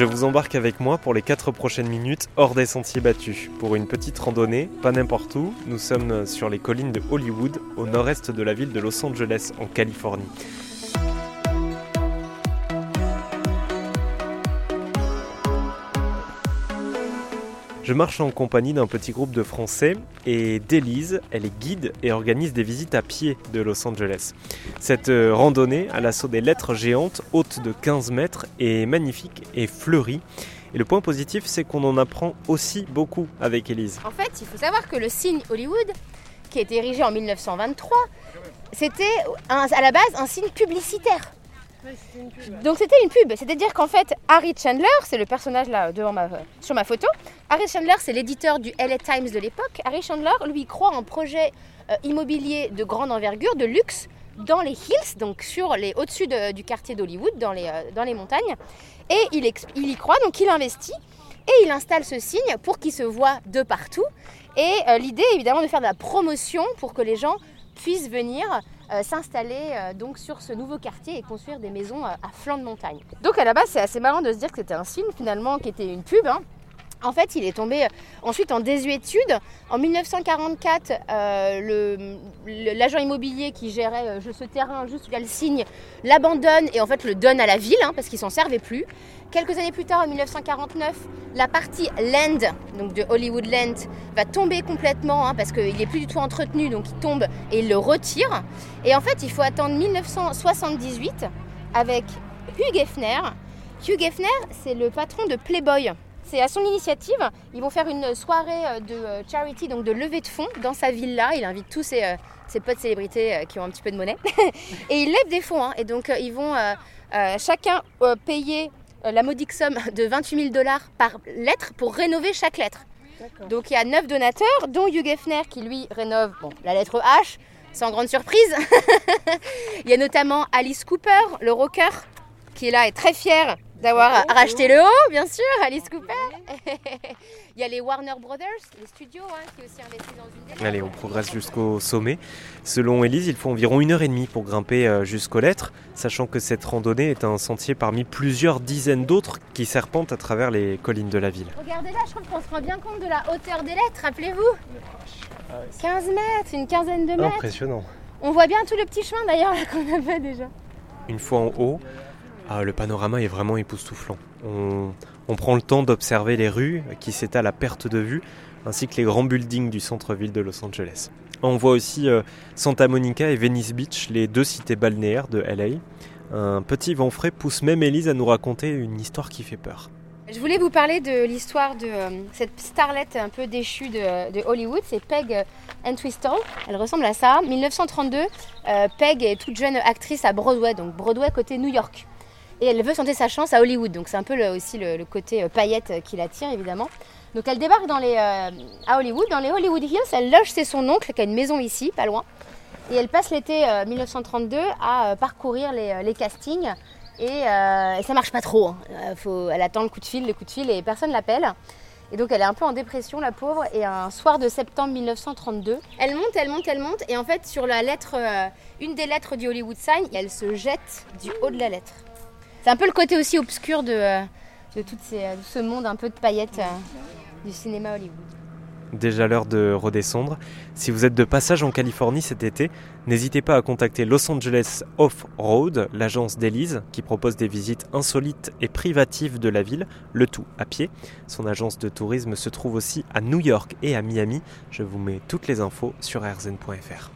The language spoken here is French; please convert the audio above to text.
Je vous embarque avec moi pour les 4 prochaines minutes hors des sentiers battus. Pour une petite randonnée, pas n'importe où, nous sommes sur les collines de Hollywood, au nord-est de la ville de Los Angeles, en Californie. Je marche en compagnie d'un petit groupe de Français et d'Élise, elle est guide et organise des visites à pied de Los Angeles. Cette euh, randonnée à l'assaut des lettres géantes, haute de 15 mètres, est magnifique et fleurie. Et le point positif, c'est qu'on en apprend aussi beaucoup avec Élise. En fait, il faut savoir que le signe Hollywood, qui a été érigé en 1923, c'était à la base un signe publicitaire. Donc c'était une pub, c'est-à-dire qu'en fait Harry Chandler, c'est le personnage là devant ma, sur ma photo. Harry Chandler, c'est l'éditeur du LA Times de l'époque. Harry Chandler, lui, croit en projet euh, immobilier de grande envergure, de luxe, dans les hills, donc sur les au-dessus du quartier d'Hollywood, dans les, euh, montagnes. Et il, y croit, donc il investit et il installe ce signe pour qu'il se voit de partout. Et euh, l'idée, évidemment, de faire de la promotion pour que les gens puissent venir s'installer euh, donc sur ce nouveau quartier et construire des maisons euh, à flanc de montagne. Donc à la base, c'est assez marrant de se dire que c'était un film finalement qui était une pub. Hein. En fait, il est tombé ensuite en désuétude. En 1944, l'agent immobilier qui gérait ce terrain juste le signe l'abandonne et en fait le donne à la ville hein, parce qu'il s'en servait plus. Quelques années plus tard, en 1949, la partie land, donc de Hollywood Land, va tomber complètement hein, parce qu'il n'est plus du tout entretenu, donc il tombe et il le retire. Et en fait, il faut attendre 1978 avec Hugh Hefner. Hugh Hefner, c'est le patron de Playboy. C'est à son initiative, ils vont faire une soirée euh, de euh, charity, donc de levée de fonds dans sa villa. Il invite tous ses, euh, ses potes célébrités qui ont un petit peu de monnaie. et ils lèvent des fonds. Hein. et donc ils vont chacun payer la modique somme de 28 000 dollars par lettre pour rénover chaque lettre. Donc il y a 9 donateurs, dont Hugh Hefner qui lui rénove la lettre H, sans grande surprise. il y a notamment Alice Cooper, le rocker, qui est là et très fier d'avoir racheté le haut, bien sûr, Alice Cooper. Il y a les Warner Brothers, les studios, hein, qui aussi investi dans une Allez, on progresse jusqu'au sommet. Selon Elise, il faut environ une heure et demie pour grimper euh, jusqu'aux lettres, sachant que cette randonnée est un sentier parmi plusieurs dizaines d'autres qui serpentent à travers les collines de la ville. Regardez là, je trouve qu'on se rend bien compte de la hauteur des lettres, rappelez-vous 15 mètres, une quinzaine de mètres. Impressionnant. On voit bien tout le petit chemin d'ailleurs qu'on a fait déjà. Une fois en haut, ah, le panorama est vraiment époustouflant. On, prend le temps d'observer les rues qui s'étalent à perte de vue, ainsi que les grands buildings du centre-ville de Los Angeles. On voit aussi euh, Santa Monica et Venice Beach, les deux cités balnéaires de LA. Un petit vent frais pousse même Elise à nous raconter une histoire qui fait peur. Je voulais vous parler de l'histoire de euh, cette starlette un peu déchue de, Hollywood, c'est Peg Entwistle. Elle ressemble à ça. 1932, euh, Peg est toute jeune actrice à Broadway, donc Broadway côté New York et elle veut tenter sa chance à Hollywood. Donc c'est un peu aussi le, côté euh, paillette qui l'attire évidemment. Donc elle débarque euh, à Hollywood, dans les Hollywood Hills. Elle loge chez son oncle qui a une maison ici, pas loin. Et elle passe l'été 1932 euh, à parcourir les, castings. Et, ça marche pas trop. Hein. elle attend le coup de fil, le coup de fil et personne l'appelle. Et donc elle est un peu en dépression, la pauvre. Et un soir de septembre 1932, elle monte, elle monte, elle monte. Et en fait, sur la lettre, une des lettres du Hollywood Sign, elle se jette du haut de la lettre. C'est un peu le côté aussi obscur de, euh, de, tout ce monde un peu de paillettes euh, du cinéma Hollywood. Déjà l'heure de redescendre. Si vous êtes de passage en Californie cet été, n'hésitez pas à contacter Los Angeles Off-Road, l'agence d'Elise, qui propose des visites insolites et privatives de la ville, le tout à pied. Son agence de tourisme se trouve aussi à New York et à Miami. Je vous mets toutes les infos sur rzn.fr.